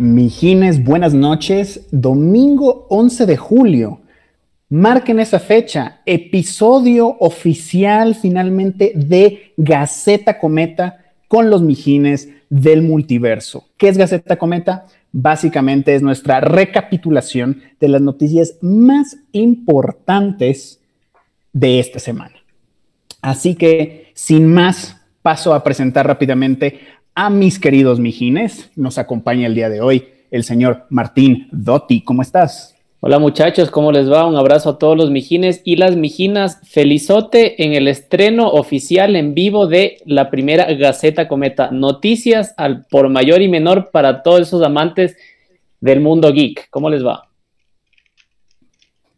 Mijines, buenas noches. Domingo 11 de julio. Marquen esa fecha. Episodio oficial finalmente de Gaceta Cometa con los Mijines del multiverso. ¿Qué es Gaceta Cometa? Básicamente es nuestra recapitulación de las noticias más importantes de esta semana. Así que, sin más, paso a presentar rápidamente a mis queridos mijines. Nos acompaña el día de hoy el señor Martín Dotti. ¿Cómo estás? Hola muchachos, ¿cómo les va? Un abrazo a todos los mijines y las mijinas. Felizote en el estreno oficial en vivo de la primera Gaceta Cometa. Noticias al por mayor y menor para todos esos amantes del mundo geek. ¿Cómo les va?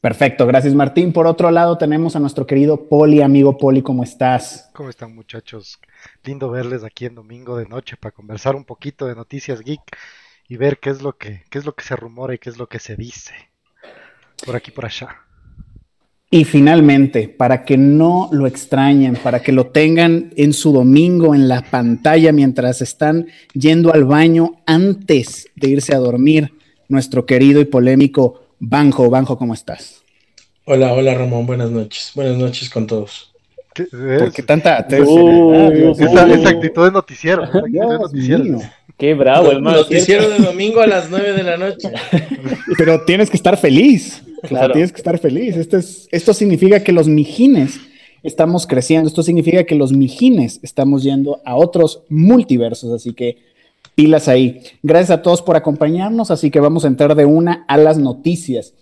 Perfecto, gracias Martín. Por otro lado tenemos a nuestro querido Poli, amigo Poli, ¿cómo estás? ¿Cómo están muchachos? Lindo verles aquí en domingo de noche para conversar un poquito de noticias geek y ver qué es lo que, qué es lo que se rumora y qué es lo que se dice por aquí por allá. Y finalmente, para que no lo extrañen, para que lo tengan en su domingo en la pantalla mientras están yendo al baño antes de irse a dormir, nuestro querido y polémico Banjo, Banjo, ¿cómo estás? Hola, hola Ramón, buenas noches. Buenas noches con todos. ¿Qué, ¿Por qué tanta uh, esa, actitud de noticiero? Qué bravo, hermano. Noticiero de domingo a las 9 de la noche. Pero tienes que estar feliz. Claro. tienes que estar feliz. Esto, es, esto significa que los mijines estamos creciendo. Esto significa que los mijines estamos yendo a otros multiversos. Así que pilas ahí. Gracias a todos por acompañarnos, así que vamos a entrar de una a las noticias.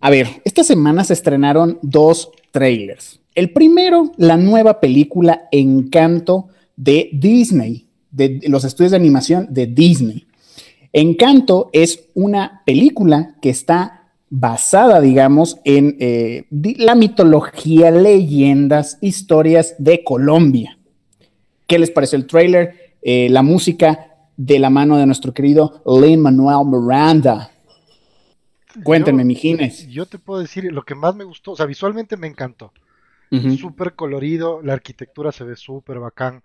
A ver, esta semana se estrenaron dos trailers. El primero, la nueva película Encanto de Disney, de los estudios de animación de Disney. Encanto es una película que está basada, digamos, en eh, la mitología, leyendas, historias de Colombia. ¿Qué les pareció el trailer? Eh, la música de la mano de nuestro querido Lin Manuel Miranda. Cuéntenme, mijines. Yo te puedo decir, lo que más me gustó, o sea, visualmente me encantó. Súper colorido, la arquitectura se ve súper bacán.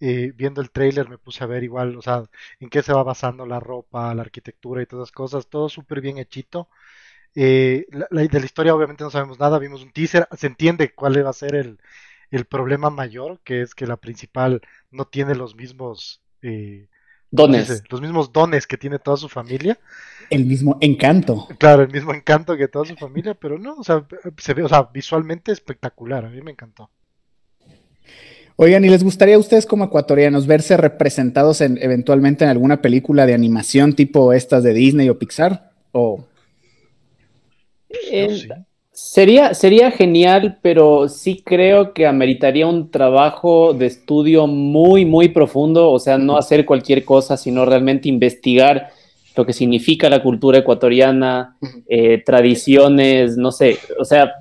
Eh, viendo el trailer me puse a ver igual, o sea, en qué se va basando la ropa, la arquitectura y todas esas cosas, todo súper bien hechito. Eh, de la historia obviamente no sabemos nada, vimos un teaser, se entiende cuál va a ser el, el problema mayor, que es que la principal no tiene los mismos eh, dones. los mismos dones que tiene toda su familia. El mismo encanto. Claro, el mismo encanto que toda su familia, pero no, o sea, se ve, o sea, visualmente espectacular, a mí me encantó. Oigan, ¿y les gustaría a ustedes como ecuatorianos verse representados en, eventualmente en alguna película de animación tipo estas de Disney o Pixar? ¿O... Sería, sería genial, pero sí creo que ameritaría un trabajo de estudio muy, muy profundo, o sea, no hacer cualquier cosa, sino realmente investigar lo que significa la cultura ecuatoriana, eh, tradiciones, no sé, o sea,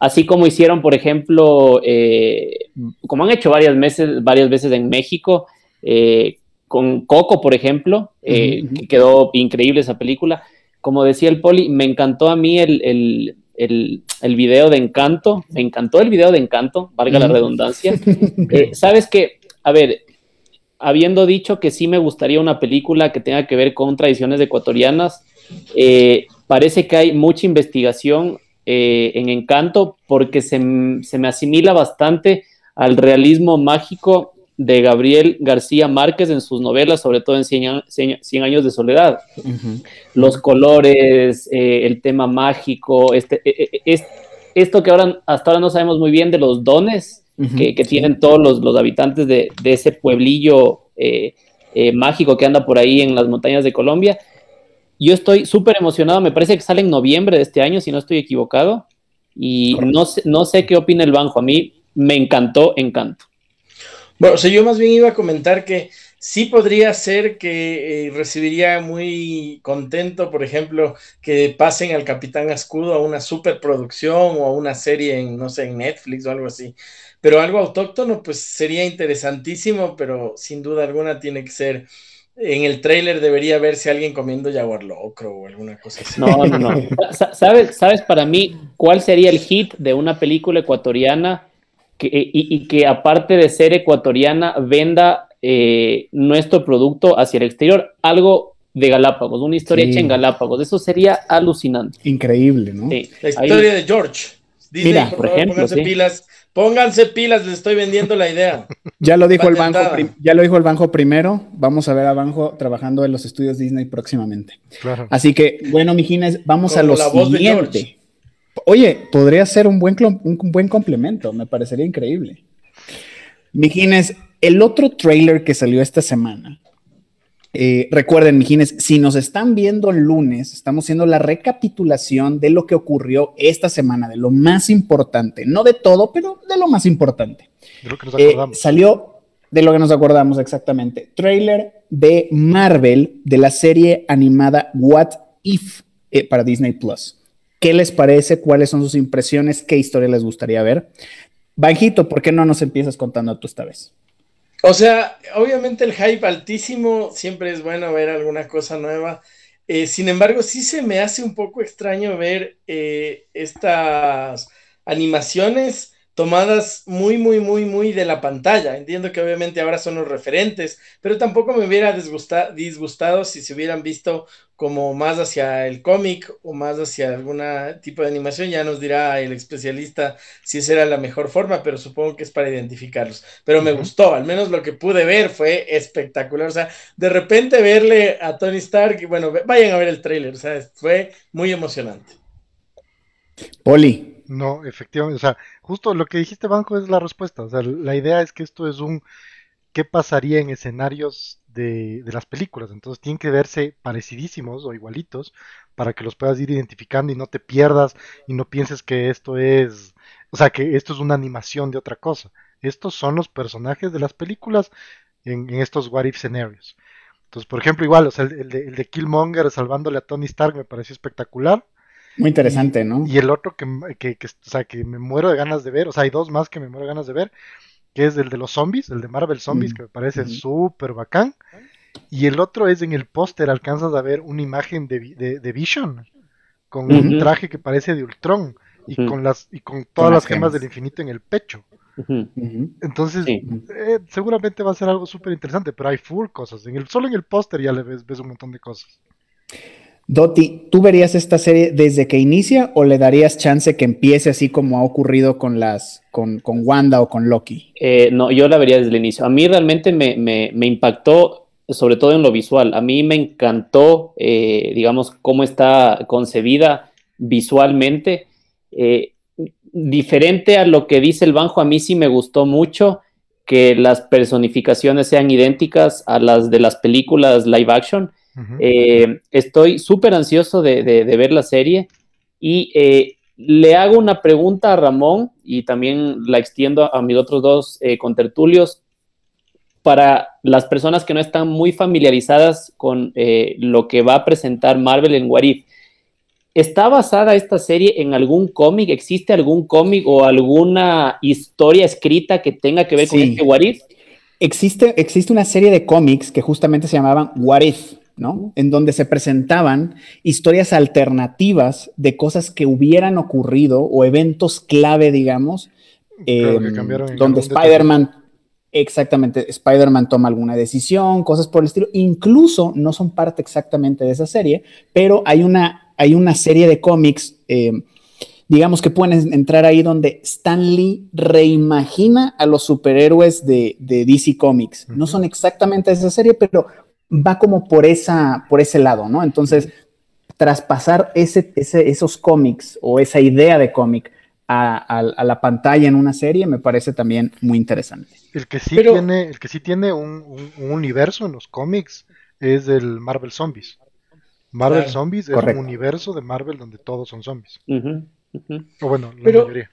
así como hicieron, por ejemplo, eh, como han hecho varias veces, varias veces en México, eh, con Coco, por ejemplo, que quedó increíble esa película. Como decía el Poli, me encantó a mí el el, el, video de Encanto, me encantó el video de Encanto, valga la redundancia. Eh, Sabes que, a ver, habiendo dicho que sí me gustaría una película que tenga que ver con tradiciones ecuatorianas, eh, parece que hay mucha investigación eh, en Encanto porque se, se me asimila bastante al realismo mágico de Gabriel García Márquez en sus novelas, sobre todo en Cien, años de soledad. Los colores, eh, el tema mágico, este, e, e, es, esto que ahora hasta ahora no sabemos muy bien de los dones que, tienen todos los, habitantes de, ese pueblillo eh, eh, mágico que anda por ahí en las montañas de Colombia. Yo estoy súper emocionado, me parece que sale en noviembre de este año, si no estoy equivocado, y no sé, no sé qué opina el Banjo, a mí me encantó Encanto. Bueno, o sea, yo más bien iba a comentar que sí podría ser que eh, recibiría muy contento, por ejemplo, que pasen al Capitán Escudo a una superproducción o a una serie en, no sé, en Netflix o algo así. Pero algo autóctono, pues sería interesantísimo, pero sin duda alguna tiene que ser. En el tráiler debería verse alguien comiendo jaguar locro o alguna cosa así. No, no, no. ¿Sabes, ¿Sabes para mí cuál sería el hit de una película ecuatoriana? Y, que aparte de ser ecuatoriana, venda eh, nuestro producto hacia el exterior. Algo de Galápagos, una historia hecha en Galápagos. Eso sería alucinante. Increíble, ¿no? La historia de George. Mira, por, ejemplo, pónganse pilas, pónganse pilas, les estoy vendiendo la idea. ya lo dijo el banco, ya lo dijo el banco primero. Vamos a ver a Banjo trabajando en los estudios Disney próximamente. Así que, bueno, mijines, vamos a lo siguiente. Oye, podría ser un buen, un buen complemento, me parecería increíble. Mijines, el otro trailer que salió esta semana eh, recuerden, mijines, si nos están viendo el lunes, estamos haciendo la recapitulación de lo que ocurrió esta semana, de lo más importante, no de todo, pero de lo más importante. De lo que nos acordamos. Eh, salió de lo que nos acordamos exactamente. Trailer de Marvel de la serie animada What If eh, para Disney Plus. ¿Qué les parece? ¿Cuáles son sus impresiones? ¿Qué historia les gustaría ver? Banjito, ¿por qué no nos empiezas contando tú esta vez? O sea, obviamente el hype altísimo, siempre es bueno ver alguna cosa nueva. Eh, sin embargo, sí se me hace un poco extraño ver eh, estas animaciones tomadas muy, muy, muy, muy de la pantalla. Entiendo que obviamente ahora son los referentes, pero tampoco me hubiera disgustado si se hubieran visto como más hacia el cómic o más hacia algún tipo de animación. Ya nos dirá el especialista si esa era la mejor forma, pero supongo que es para identificarlos. Pero me gustó, al menos lo que pude ver fue espectacular. O sea, de repente verle a Tony Stark, bueno, vayan a ver el tráiler, o sea, fue muy emocionante. Poli. No, efectivamente, o sea, justo lo que dijiste, Banco, es la respuesta. O sea, la idea es que esto es un qué pasaría en escenarios de, las películas. Entonces tienen que verse parecidísimos o igualitos para que los puedas ir identificando y no te pierdas y no pienses que esto es, o sea, que esto es una animación de otra cosa. Estos son los personajes de las películas en, estos what if scenarios. Entonces, por ejemplo, igual, o sea, el, de, Killmonger salvándole a Tony Stark me pareció espectacular. Muy interesante, ¿no? Y el otro que, que, que, o sea, que me muero de ganas de ver, o sea, hay dos más que me muero de ganas de ver, que es el de los zombies, el de Marvel Zombies, mm. que me parece súper bacán. Y el otro es en el póster, alcanzas a ver una imagen de, de, Vision, con un traje que parece de Ultron, y con las y con todas las, gemas. del infinito en el pecho. Entonces, eh, seguramente va a ser algo súper interesante, pero hay full cosas. En el, solo en el póster ya le ves, ves un montón de cosas. Doti, ¿tú verías esta serie desde que inicia o le darías chance que empiece así como ha ocurrido con las con, Wanda o con Loki? Eh, no, yo la vería desde el inicio. A mí realmente me, impactó, sobre todo en lo visual. A mí me encantó, eh, digamos, cómo está concebida visualmente. Eh, diferente a lo que dice el Banjo, a mí sí me gustó mucho que las personificaciones sean idénticas a las de las películas live action eh, estoy súper ansioso de, ver la serie y eh, le hago una pregunta a Ramón y también la extiendo a, mis otros dos eh, contertulios. Para las personas que no están muy familiarizadas con lo que va a presentar Marvel en Warif, ¿está basada esta serie en algún cómic? ¿Existe algún cómic o alguna historia escrita que tenga que ver con este Warif? Existe, existe una serie de cómics que justamente se llamaban What ¿no? En donde se presentaban historias alternativas de cosas que hubieran ocurrido o eventos clave, digamos, em, donde Spider-Man, exactamente, Spider-Man toma alguna decisión, cosas por el estilo. Incluso no son parte exactamente de esa serie, pero hay una, hay una serie de cómics. Em, digamos que pueden entrar ahí donde Stan Lee reimagina a los superhéroes de, DC Comics. No son exactamente de esa serie, pero va como por, esa, por ese lado, ¿no? Entonces, traspasar ese, esos cómics o esa idea de cómic a, la pantalla en una serie me parece también muy interesante. El que sí tiene, el que sí tiene un, universo en los cómics es el Marvel Zombies. Marvel Zombies es un universo de Marvel donde todos son zombies. O bueno, la mayoría.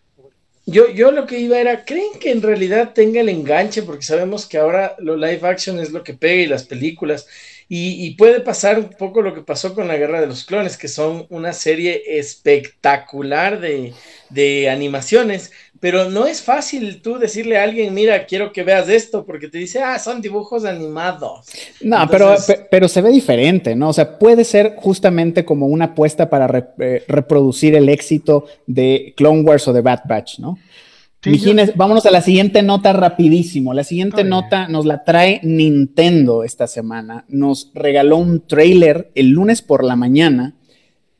Yo, yo lo que iba era, ¿creen que en realidad tenga el enganche? Porque sabemos que ahora lo live action es lo que pega y las películas. Y, puede pasar un poco lo que pasó con la Guerra de los Clones, que son una serie espectacular de, de animaciones, pero no es fácil tú decirle a alguien, mira, quiero que veas esto, porque te dice, ah, son dibujos animados. No, pero, pero se ve diferente, ¿no? O sea, puede ser justamente como una apuesta para eh, reproducir el éxito de Clone Wars o de Bad Batch, ¿no? vámonos a la siguiente nota rapidísimo. La siguiente nota nos la trae Nintendo esta semana. Nos regaló un trailer el lunes por la mañana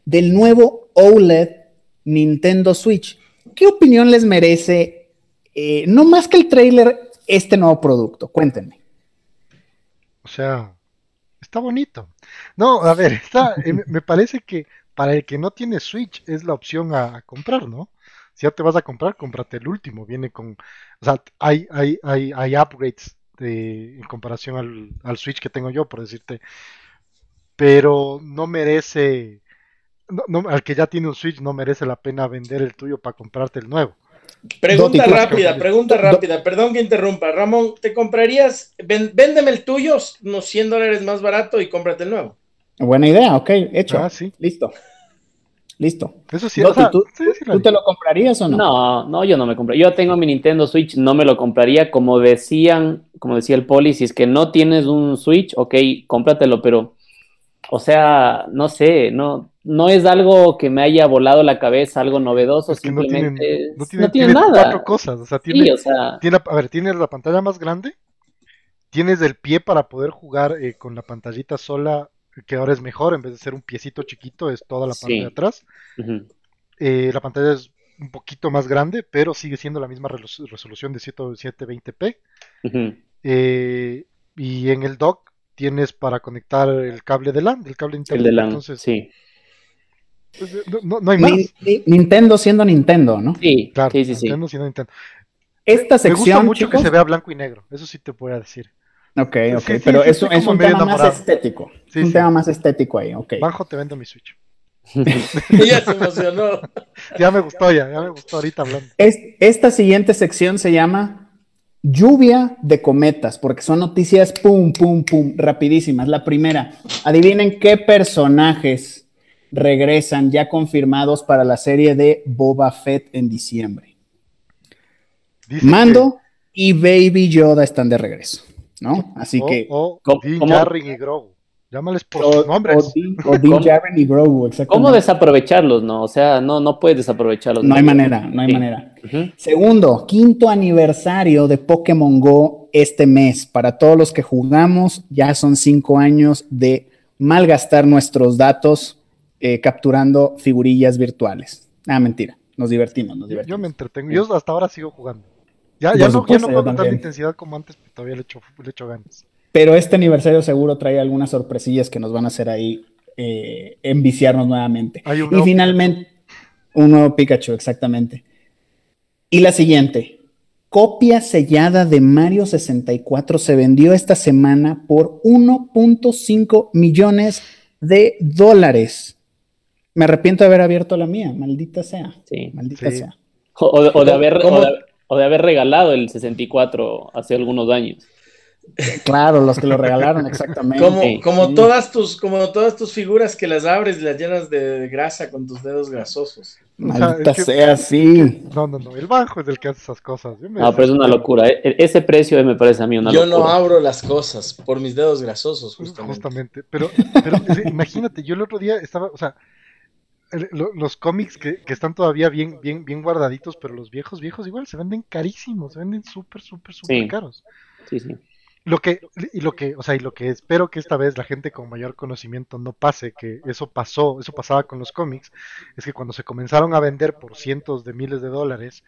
del nuevo OLED Nintendo Switch. ¿Qué opinión les merece, eh, no más que el trailer, este nuevo producto? Cuéntenme. O sea, está bonito. No, a ver, eh, me parece que para el que no tiene Switch es la opción a comprar, ¿no? Si ya te vas a comprar, cómprate el último. Viene con. O sea, hay, hay, hay, upgrades de, en comparación al Switch que tengo yo, por decirte. Pero no merece. No, al que ya tiene un Switch no merece la pena vender el tuyo para comprarte el nuevo. Pregunta rápida, pregunta rápida, perdón que interrumpa. Ramón, ¿te comprarías, véndeme el tuyo unos 100 dólares más barato y cómprate el nuevo? Buena idea, ok, hecho. Ah, sí. Listo. Listo. Eso sí, ¿tú, te lo comprarías o no? No, no, yo no me compraría. Yo tengo mi Nintendo Switch, no me lo compraría. Como decían, como decía el poli, si es que no tienes un Switch, ok, cómpratelo, pero, o sea, no sé, no, no es algo que me haya volado la cabeza, algo novedoso, simplemente no tiene, nada. cuatro cosas, o sea, tiene, a ver, tienes la pantalla más grande, tienes el pie para poder jugar eh, con la pantallita sola que ahora es mejor, en vez de ser un piecito chiquito, es toda la parte de atrás. Eh, la pantalla es un poquito más grande, pero sigue siendo la misma resolución de 720p. Eh, y en el dock tienes para conectar el cable de LAN, el cable internet. El de LAN, entonces, sí. Pues, no, hay más. Nintendo siendo Nintendo, ¿no? Sí, claro, sí, sí, Nintendo siendo Nintendo. Esta sección. Me gusta mucho que se vea blanco y negro, eso sí te voy a decir. Ok, ok, pero eso es un tema más estético. un tema más estético ahí, ok. Bajo te vendo mi Switch. ya se emocionó. ya me gustó, ya, ya me gustó ahorita hablando. esta siguiente sección se llama Lluvia de cometas, porque son noticias pum, pum, pum, rapidísimas. La primera, adivinen qué personajes regresan ya confirmados para la serie de Boba Fett en diciembre. Mando y Baby Yoda están de regreso. ¿no? Así que. Y Grogu. Llámales por sus nombres. O, Dean Jarring y Grogu, exactamente. ¿Cómo desaprovecharlos, no? O sea, no, no puedes desaprovecharlos. No hay manera, no hay manera. Segundo, quinto aniversario de Pokémon Go este mes. Para todos los que jugamos, ya son cinco años de malgastar nuestros datos eh, capturando figurillas virtuales. Ah, mentira. Nos divertimos, nos divertimos. Yo me entretengo. Yo hasta ahora sigo jugando. Ya, ya, no, puedo con tanta intensidad como antes, pero todavía le echo, le echo ganas. Pero este aniversario seguro trae algunas sorpresillas que nos van a hacer ahí eh, enviciarnos nuevamente. y finalmente, un nuevo Pikachu, exactamente. Y la siguiente, copia sellada de Mario 64 se vendió esta semana por 1.5 millones de dólares. Me arrepiento de haber abierto la mía, maldita sea. Sí. Maldita sea. O, de haber, o de haber regalado el 64 hace algunos años. Claro, los que lo regalaron, exactamente. Como, como, todas tus, como todas tus figuras que las abres y las llenas de grasa con tus dedos grasosos. Maldita sea, sí. No, no, no, el banco es el que hace esas cosas. No, pero es una locura. E, e, ese precio me parece a mí una Yo locura. Yo no abro las cosas por mis dedos grasosos, justamente. Justamente, pero, pero imagínate, yo el otro día estaba, o sea, los cómics que, están todavía bien, bien, bien guardaditos, pero los viejos, viejos igual se venden carísimos, se venden súper, súper, súper caros. Sí, sí. Lo que, y lo que, o sea, y lo que espero que esta vez la gente con mayor conocimiento no pase, que eso pasó, eso pasaba con los cómics, es que cuando se comenzaron a vender por cientos de miles de dólares,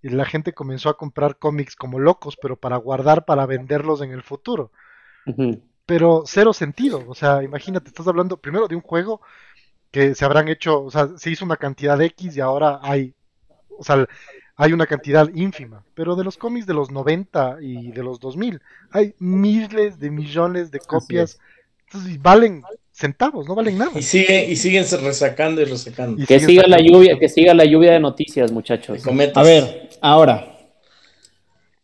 la gente comenzó a comprar cómics como locos, pero para guardar, para venderlos en el futuro. Pero cero sentido, o sea, imagínate, estás hablando primero de un juego que se habrán hecho, o sea, se hizo una cantidad de X y ahora hay, o sea, hay una cantidad ínfima, pero de los cómics de los 90 y de los 2000 hay miles de millones de copias, entonces valen centavos, no valen nada. Y siguen y siguen resacando y resacando. que siga la lluvia, que siga la lluvia de noticias, muchachos. A ver, ahora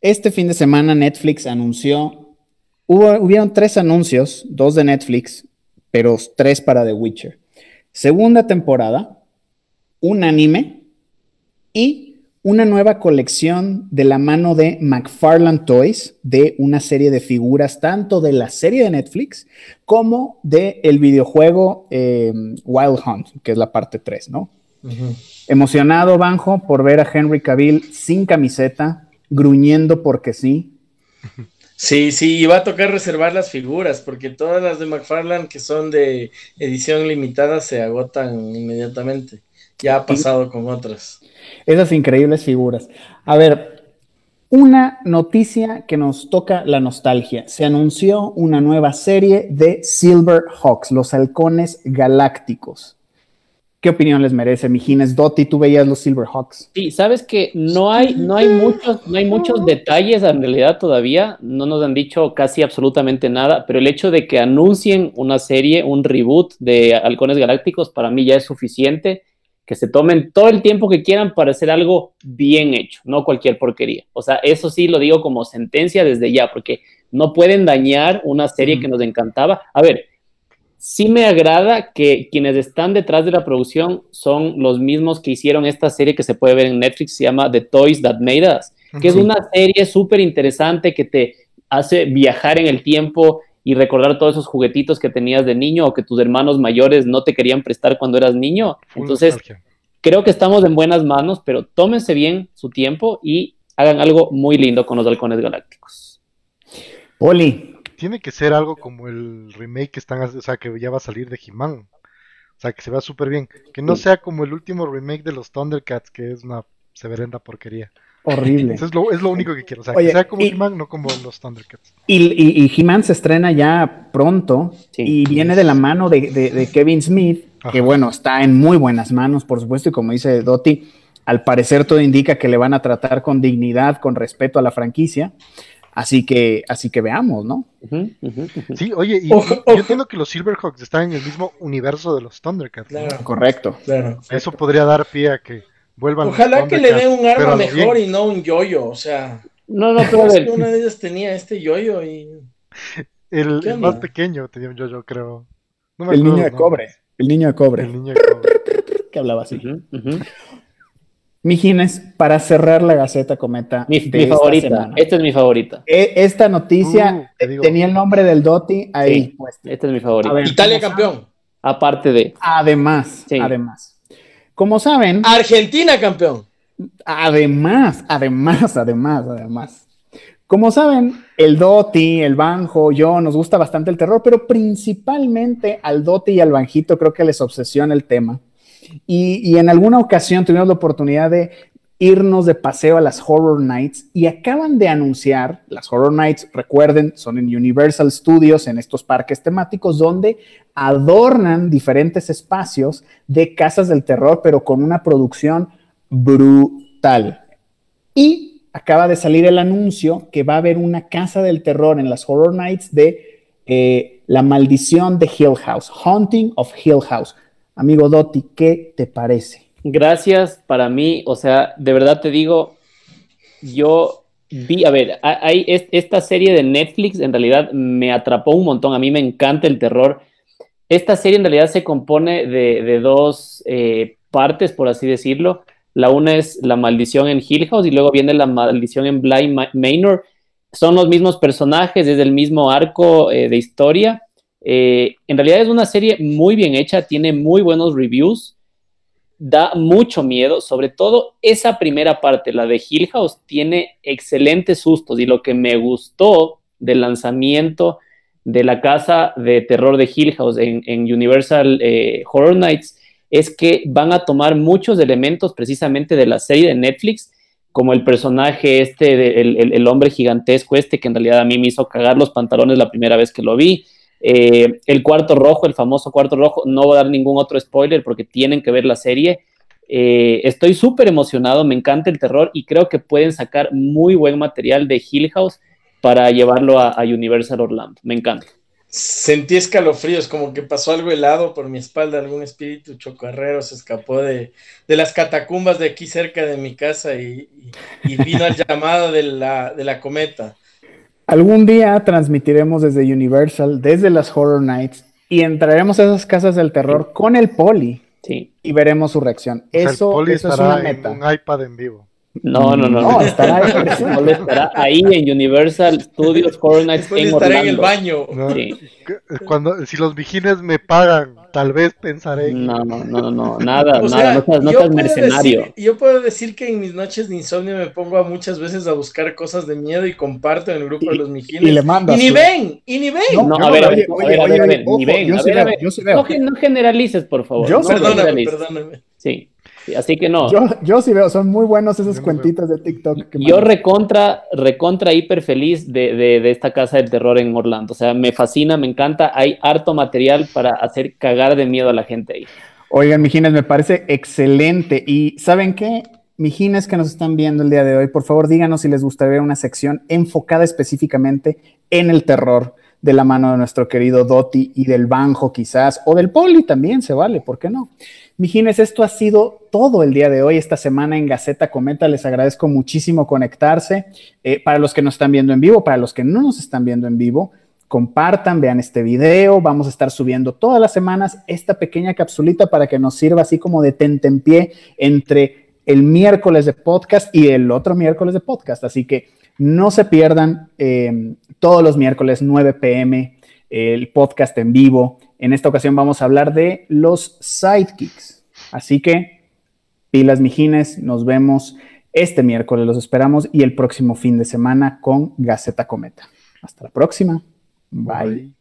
este fin de semana Netflix anunció hubo hubieron tres anuncios, dos de Netflix, pero tres para The Witcher segunda temporada, un anime y una nueva colección de la mano de McFarland Toys de una serie de figuras tanto de la serie de Netflix como del el videojuego eh, Wild Hunt, que es la parte 3, ¿no? Emocionado, Banjo, por ver a Henry Cavill sin camiseta, gruñendo porque sí. Sí, sí, y va a tocar reservar las figuras, porque todas las de McFarlane que son de edición limitada se agotan inmediatamente. Ya ha pasado con otras. Esas increíbles figuras. A ver, una noticia que nos toca la nostalgia. Se anunció una nueva serie de Silver Hawks, los halcones galácticos. ¿Qué opinión les merece, Mijines? Doty, tú veías los Silverhawks. Sí, sabes que no hay, no hay muchos, no hay muchos detalles en realidad todavía. No nos han dicho casi absolutamente nada, pero el hecho de que anuncien una serie, un reboot de Halcones Galácticos, para mí ya es suficiente. Que se tomen todo el tiempo que quieran para hacer algo bien hecho, no cualquier porquería. O sea, eso sí lo digo como sentencia desde ya, porque no pueden dañar una serie que nos encantaba. A ver, sí me agrada que quienes están detrás de la producción son los mismos que hicieron esta serie que se puede ver en Netflix, se llama The Toys That Made Us, que es una serie súper interesante que te hace viajar en el tiempo y recordar todos esos juguetitos que tenías de niño o que tus hermanos mayores no te querían prestar cuando eras niño. Entonces, creo que estamos en buenas manos, pero tómense bien su tiempo y hagan algo muy lindo con los halcones galácticos. Oli, tiene que ser algo como el remake que están, o sea, que ya va a salir de He-Man. O sea, que se vea súper bien. Que no sea como el último remake de los Thundercats, que es una severenda porquería. Horrible. es, lo, es, lo, único que quiero. O sea, que sea como He-Man, no como los Thundercats. Y, y, He-Man se estrena ya pronto y viene de la mano de, de, Kevin Smith, que bueno, está en muy buenas manos, por supuesto, y como dice Doty, al parecer todo indica que le van a tratar con dignidad, con respeto a la franquicia. Así que, así que veamos, ¿no? Sí, oye, y, yo entiendo que los Silverhawks están en el mismo universo de los Thundercats. Correcto. Claro. Eso podría dar pie a que vuelvan. Ojalá que le den un arma mejor y no un yoyo, o sea. No, no, pero es que una de ellas tenía este yoyo y. El, más pequeño tenía un yoyo, creo. el niño de cobre. El niño de cobre. El niño de cobre. que hablaba así. Mijines, para cerrar la Gaceta Cometa. Mi, favorita. Esta es mi favorita. E, esta noticia uh, tenía el nombre del Doti ahí. esta es mi favorita. Italia campeón. Aparte de. Además, además. Como saben. Argentina campeón. Además, además, además, además. Como saben, el Doti, el Banjo, yo nos gusta bastante el terror, pero principalmente al Doti y al Banjito creo que les obsesiona el tema. Y, en alguna ocasión tuvimos la oportunidad de irnos de paseo a las Horror Nights y acaban de anunciar, las Horror Nights, recuerden, son en Universal Studios, en estos parques temáticos, donde adornan diferentes espacios de casas del terror, pero con una producción brutal. Y acaba de salir el anuncio que va a haber una casa del terror en las Horror Nights de eh, La maldición de Hill House, Haunting of Hill House. Amigo Dotti, ¿qué te parece? Gracias para mí, o sea, de verdad te digo, yo vi, a ver, hay esta serie de Netflix en realidad me atrapó un montón, a mí me encanta el terror. Esta serie en realidad se compone de, dos eh, partes, por así decirlo. La una es La maldición en Hill House y luego viene La maldición en Bly Manor. Son los mismos personajes, es el mismo arco eh, de historia. Eh, en realidad es una serie muy bien hecha, tiene muy buenos reviews, da mucho miedo, sobre todo esa primera parte, la de Hill House, tiene excelentes sustos y lo que me gustó del lanzamiento de la casa de terror de Hill House en, Universal eh, Horror Nights es que van a tomar muchos elementos precisamente de la serie de Netflix, como el personaje este, el hombre gigantesco este, que en realidad a mí me hizo cagar los pantalones la primera vez que lo vi, eh, el cuarto rojo, el famoso cuarto rojo, no voy a dar ningún otro spoiler porque tienen que ver la serie. Eh, estoy súper emocionado, me encanta el terror y creo que pueden sacar muy buen material de Hill House para llevarlo a, Universal Orlando. Me encanta. Sentí escalofríos, como que pasó algo helado por mi espalda, algún espíritu chocarrero se escapó de, las catacumbas de aquí cerca de mi casa y, vino al llamado de la, de la cometa. Algún día transmitiremos desde Universal, desde las Horror Nights, y entraremos a esas casas del terror con el poli. Sí. Y veremos su reacción. eso, es una meta. En un iPad en vivo. No, no, no. No, estará ahí. estará ahí en Universal Studios Horror Nights en estará en el baño. Cuando, si los vigines me pagan Tal vez pensaré. No, no, no, no, nada, nada, no, seas, mercenario. yo puedo decir que en mis noches de insomnio me pongo a muchas veces a buscar cosas de miedo y comparto en el grupo de los mijines. Y le mando. Y ni ven, y ni ven. No, a ver, a ver, a ver, a ver, ni ven. A ver, a ver. No generalices, por favor. Yo perdóname, perdóname. Sí así que no. Yo, sí veo, son muy buenos esos cuentitos de TikTok. yo recontra, recontra hiper feliz de, esta casa del terror en Orlando. O sea, me fascina, me encanta. Hay harto material para hacer cagar de miedo a la gente ahí. Oigan, Mijines, me parece excelente. Y ¿saben qué? Mijines que nos están viendo el día de hoy, por favor díganos si les gustaría una sección enfocada específicamente en el terror de la mano de nuestro querido Doti y del Banjo quizás, o del Poli también se vale, ¿por qué no? Mijines, esto ha sido todo el día de hoy, esta semana en Gaceta Cometa. Les agradezco muchísimo conectarse. Eh, para los que nos están viendo en vivo, para los que no nos están viendo en vivo, compartan, vean este video. Vamos a estar subiendo todas las semanas esta pequeña capsulita para que nos sirva así como de tentempié entre el miércoles de podcast y el otro miércoles de podcast. Así que no se pierdan eh, todos los miércoles 9 pm el podcast en vivo en esta ocasión vamos a hablar de los sidekicks. Así que, pilas mijines, nos vemos este miércoles, los esperamos, y el próximo fin de semana con Gaceta Cometa. Hasta la próxima. Bye.